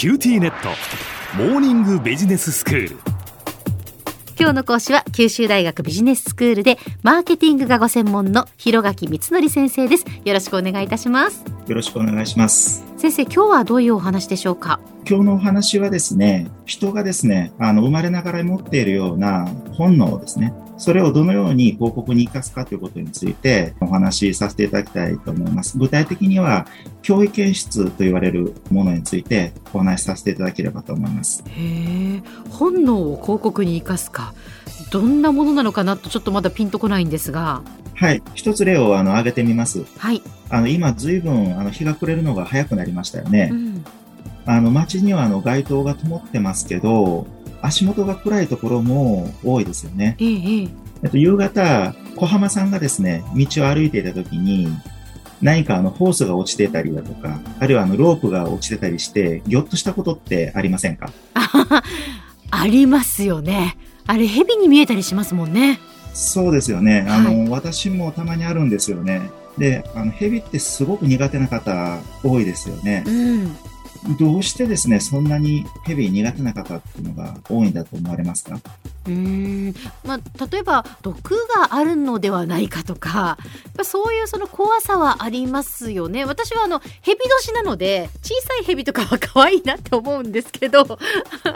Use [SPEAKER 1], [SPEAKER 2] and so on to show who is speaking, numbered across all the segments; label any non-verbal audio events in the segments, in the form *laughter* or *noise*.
[SPEAKER 1] QTnet。モーニングビジネススクール。
[SPEAKER 2] 今日の講師は九州大学ビジネススクールでマーケティングがご専門の広垣光則先生です。よろしくお願いいたします。
[SPEAKER 3] よろしくお願いします
[SPEAKER 2] 先生今日はどういうお話でしょうか？
[SPEAKER 3] 今日のお話はですね人がですねあの生まれながら持っているような本能ですねそれをどのように広告に生かすかということについてお話しさせていただきたいと思います。具体的には、教育演出と言われるものについてお話しさせていただければと思います。
[SPEAKER 2] へえ、本能を広告に生かすか。どんなものなのかなとちょっとまだピンとこないんですが。
[SPEAKER 3] はい。一つ例をあの挙げてみます。
[SPEAKER 2] はい。
[SPEAKER 3] あの、今随分あの日が暮れるのが早くなりましたよね。うん、あの、街にはあの街灯が灯ってますけど、足元が暗いところも多いですよね。
[SPEAKER 2] ええ。
[SPEAKER 3] えっと、夕方、小浜さんがですね、道を歩いていた時に、何かあの、ホースが落ちてたりだとか、あるいはあの、ロープが落ちてたりして、ぎょっとしたことってありませんか？*laughs*
[SPEAKER 2] ありますよね。あれ、蛇に見えたりしますもんね。
[SPEAKER 3] そうですよね。あの、はい、私もたまにあるんですよね。で、あの、蛇ってすごく苦手な方多いですよね。
[SPEAKER 2] うん。
[SPEAKER 3] どうしてですね、そんなにヘビー苦手な方っていうのが多いんだと思われますか？
[SPEAKER 2] うん。まあ、例えば毒があるのではないかとかそういうその怖さはありますよね。私はあのヘビ年なので小さいヘビとかは可愛いなって思うんですけど。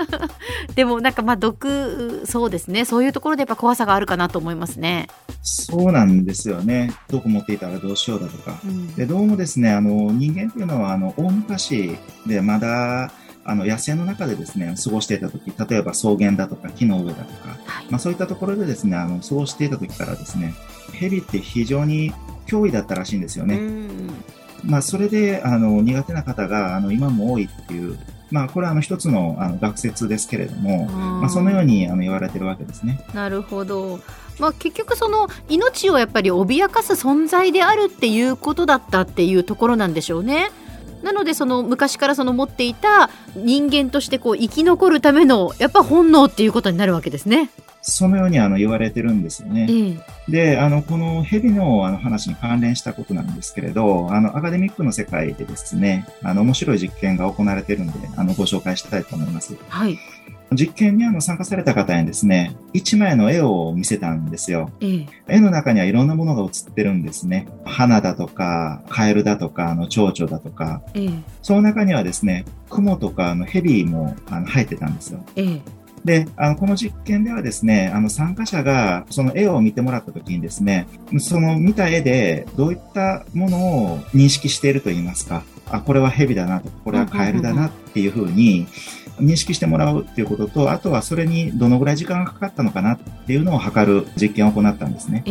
[SPEAKER 2] *laughs* でもなんかまあ毒そうですね。そういうところでやっぱ怖さがあるかなと思いますね。
[SPEAKER 3] そうなんですよね。毒持っていたらどうしようだとか、うん、でどうもですねあの人間っていうのはあの大昔でまだあの野生の中でですね、過ごしていた時、例えば草原だとか木の上だとか、はい、まあそういったところでですね、あの、過ごしていた時からですね、蛇って非常に脅威だったらしいんですよね。まあそれで、あの、苦手な方が、あの、今も多いっていう、まあこれはあの一つのあの学説ですけれども、まあそのようにあの言われてるわけですね。
[SPEAKER 2] なるほど。まあ、結局その命をやっぱり脅かす存在であるっていうことだったっていうところなんでしょうね。なのでその昔からその持っていた人間としてこう生き残るためのやっぱ本能っていうことになるわけですね。
[SPEAKER 3] そのようにあの言われてるんですよね。
[SPEAKER 2] え
[SPEAKER 3] で、あの、この蛇のあの話に関連したことなんですけれど、あの、アカデミックの世界でですね、あの、面白い実験が行われてるんで、あの、ご紹介したいと思います。
[SPEAKER 2] はい。
[SPEAKER 3] 実験にあの参加された方にですね、1枚の絵を見せたんですよ。
[SPEAKER 2] ええ、
[SPEAKER 3] 絵の中にはいろんなものが写ってるんですね。花だとか、カエルだとか、あの蝶々だとか、
[SPEAKER 2] え、
[SPEAKER 3] その中にはですね、雲とかあの蛇もあの入ってたんですよ。で、あの、この実験ではですね、あの、参加者がその絵を見てもらった時にですね、その見た絵でどういったものを認識していると言いますか、あ、これは蛇だなとか、これはカエルだなっていうふうに、認識してもらうっていうことと、あとはそれにどのぐらい時間がかかったのかなっていうのを測る実験を行ったんですね。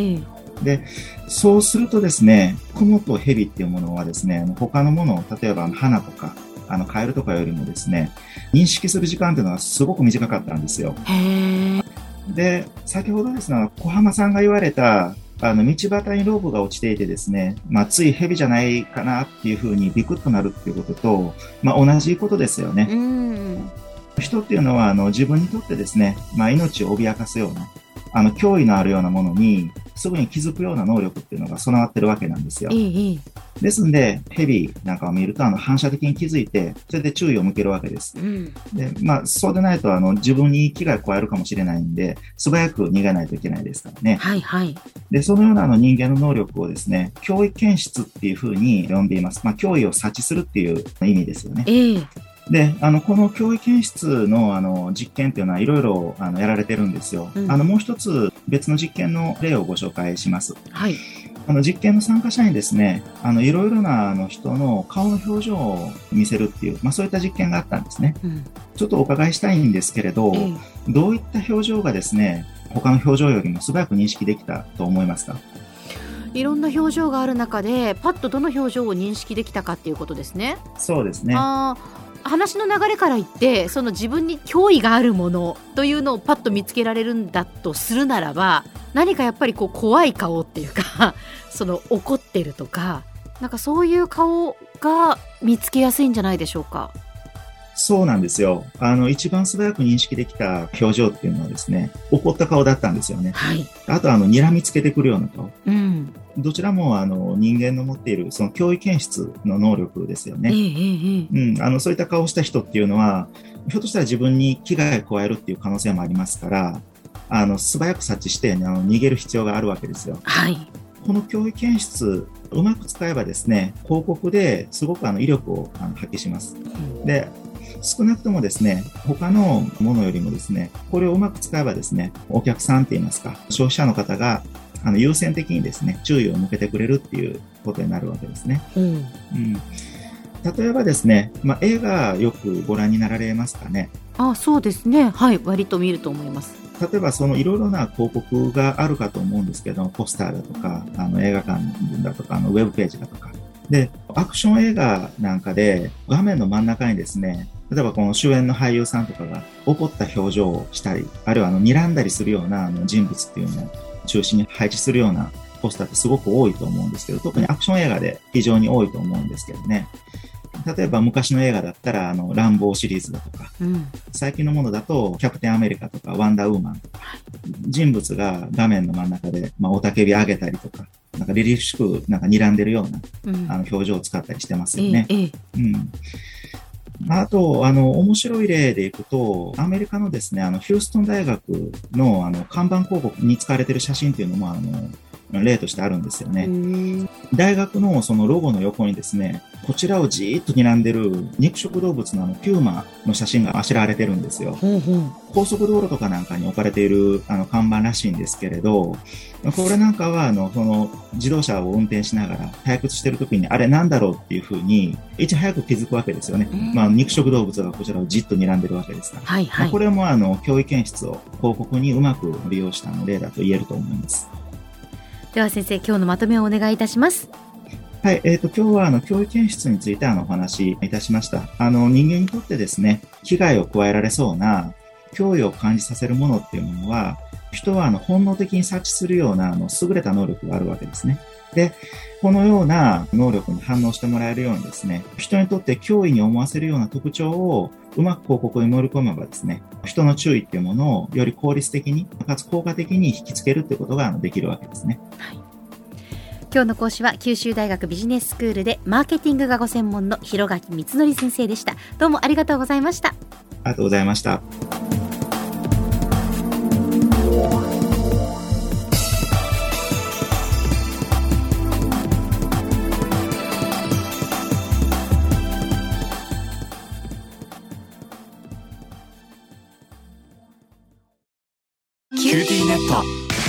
[SPEAKER 3] で、そうするとですね、雲と蛇っていうものはですね、他のもの、例えば花とか、あの、カエルとかよりもですね、認識する時間っていうのはすごく短かったんですよ。で、先ほどですね、小浜さんが言われた、あの、道端にロープが落ちていてですね、まあ、つい蛇じゃないかなっていうふうにビクッとなるっていうことと、まあ、同じことですよね。人っていうのは、あの、自分にとってですね、まあ、命を脅かすような、あの、脅威のあるようなものに、すぐに気づくような能力っていうのが備わってるわけなんですよ。
[SPEAKER 2] いい
[SPEAKER 3] ですんで、ヘビなんかを見ると、あの、反射的に気づいて、それで注意を向けるわけです。
[SPEAKER 2] うん、
[SPEAKER 3] で、まあ、そうでないと、あの、自分に危害を加えるかもしれないんで、素早く逃げないといけないですからね。
[SPEAKER 2] はいはい。
[SPEAKER 3] で、そのようなあの人間の能力をですね、脅威検出っていうふうに呼んでいます。まあ、脅威を察知するっていう意味ですよね。
[SPEAKER 2] えー
[SPEAKER 3] で、あの、この教育検出の、あの、実験っていうのはいろいろ、あの、やられてるんですよ。うん、あの、もう一つ別の実験の例をご紹介します。
[SPEAKER 2] はい。
[SPEAKER 3] あの、実験の参加者にですね、あの、いろいろな、あの、人の顔の表情を見せるっていう、まあ、そういった実験があったんですね。
[SPEAKER 2] うん、
[SPEAKER 3] ちょっとお伺いしたいんですけれど、どういった表情がですね、他の表情よりも素早く認識できたと思いますか？
[SPEAKER 2] いろんな表情がある中でパッとどの表情を認識できたかっていうことですね。
[SPEAKER 3] そうですね。
[SPEAKER 2] あ話の流れから言ってその自分に脅威があるものというのをパッと見つけられるんだとするならば何かやっぱりこう怖い顔っていうか *laughs* その怒ってるとかなんかそういう顔が見つけやすいんじゃないでしょうか。
[SPEAKER 3] そうなんですよ。あの、一番素早く認識できた表情っていうのはですね、怒った顔だったんですよね。
[SPEAKER 2] はい。
[SPEAKER 3] あと、あの、睨みつけてくるような顔。
[SPEAKER 2] うん。
[SPEAKER 3] どちらも、あの、人間の持っている、その脅威検出の能力ですよね。
[SPEAKER 2] ええ
[SPEAKER 3] うん。あの、そういった顔をした人っていうのは、ひょっとしたら自分に危害を加えるっていう可能性もありますから、あの、素早く察知して、あの、逃げる必要があるわけですよ。
[SPEAKER 2] はい。
[SPEAKER 3] この脅威検出、うまく使えばですね、広告ですごくあの威力をあの発揮します。で、少なくともですね、他のものよりもですね、これをうまく使えばですね、お客さんって言いますか、消費者の方があの優先的にですね、注意を向けてくれるっていうことになるわけですね。
[SPEAKER 2] うん、
[SPEAKER 3] うん例えばですね、まあ、映画よくご覧になられますかね。
[SPEAKER 2] あそうですね。はい、割と見ると思います。
[SPEAKER 3] 例えばそのいろいろな広告があるかと思うんですけど、ポスターだとか、あの映画館だとか、あのウェブページだとか。で、アクション映画なんかで画面の真ん中にですね、例えばこの主演の俳優さんとかが怒った表情をしたり、あるいはあの睨んだりするようなあの人物っていうのを中心に配置するようなポスターってすごく多いと思うんですけど、特にアクション映画で非常に多いと思うんですけどね。例えば昔の映画だったら、あの、ランボーシリーズだとか、
[SPEAKER 2] うん、
[SPEAKER 3] 最近のものだと、キャプテンアメリカとか、ワンダーウーマンとか、人物が画面の真ん中で、まあ、おたけび上げたりとか、なんか、リリしく、なんか、睨んでるような、うん、あの、表情を使ったりしてますよね。
[SPEAKER 2] ええ、
[SPEAKER 3] うん。あと、あの、面白い例でいくと、アメリカのですね、あの、ヒューストン大学の、あの、看板広告に使われている写真っていうのも、あの、例としてあるんですよね。大学のそのロゴの横にですね、こちらをじーっと睨んでる肉食動物のあのピューマの写真があしらわれてるんですよ。高速道路とかなんかに置かれているあの看板らしいんですけれど、これなんかはあのその自動車を運転しながら退屈してる時にあれなんだろうっていうふうにいち早く気づくわけですよね。まあ肉食動物がこちらをじっと睨んでるわけですから。
[SPEAKER 2] はいはい、
[SPEAKER 3] これもあの教育検出を広告にうまく利用したの例だと言えると思います。
[SPEAKER 2] では先生、今日のまとめをお願いいたします。
[SPEAKER 3] はい、えっ、ー、と、今日は、あの、教育検出について、あの、お話しいたしました。あの、人間にとってですね、危害を加えられそうな、脅威を感じさせるものっていうものは、人は、あの、本能的に察知するような、あの、優れた能力があるわけですね。で、このような能力に反応してもらえるようにですね、人にとって脅威に思わせるような特徴をうまく広告に盛り込めばですね、人の注意っていうものをより効率的に、かつ効果的に引きつけるってことができるわけですね。
[SPEAKER 2] はい。今日の講師は九州大学ビジネススクールでマーケティングがご専門の広垣光則先生でした。どうもありがとうございました。あ
[SPEAKER 3] りがとうございました